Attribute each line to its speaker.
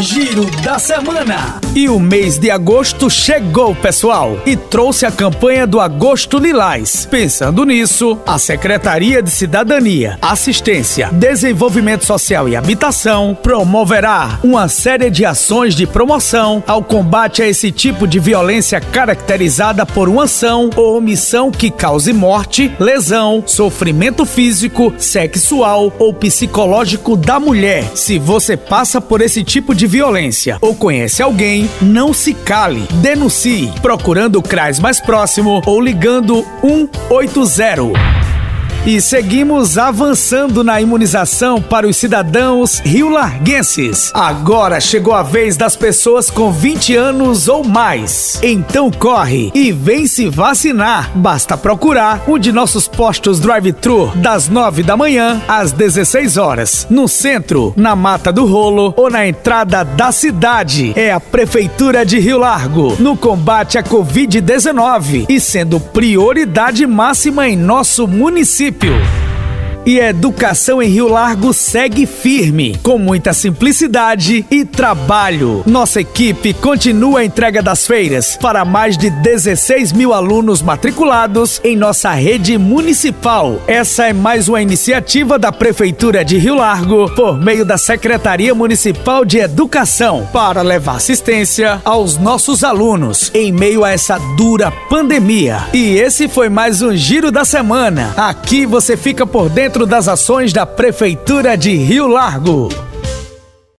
Speaker 1: Giro da Semana. E o mês de agosto chegou, pessoal, e trouxe a campanha do Agosto Lilás. Pensando nisso, a Secretaria de Cidadania, Assistência, Desenvolvimento Social e Habitação promoverá uma série de ações de promoção ao combate a esse tipo de violência caracterizada por uma ação ou omissão que cause morte, lesão, sofrimento físico, sexual ou psicológico da mulher. Se você passa por esse tipo de violência ou conhece alguém, não se cale. Denuncie procurando o CRAS mais próximo ou ligando 180. E seguimos avançando na imunização para os cidadãos rio-larguenses. Agora chegou a vez das pessoas com 20 anos ou mais. Então corre e vem se vacinar. Basta procurar um de nossos postos drive-thru das 9 da manhã às 16 horas, no centro, na Mata do Rolo ou na entrada da cidade. É a Prefeitura de Rio Largo no combate à Covid-19 e sendo prioridade máxima em nosso município município. E a educação em Rio Largo segue firme, com muita simplicidade e trabalho. Nossa equipe continua a entrega das feiras para mais de 16 mil alunos matriculados em nossa rede municipal. Essa é mais uma iniciativa da Prefeitura de Rio Largo, por meio da Secretaria Municipal de Educação, para levar assistência aos nossos alunos em meio a essa dura pandemia. E esse foi mais um Giro da Semana. Aqui você fica por dentro das ações da Prefeitura de Rio Largo.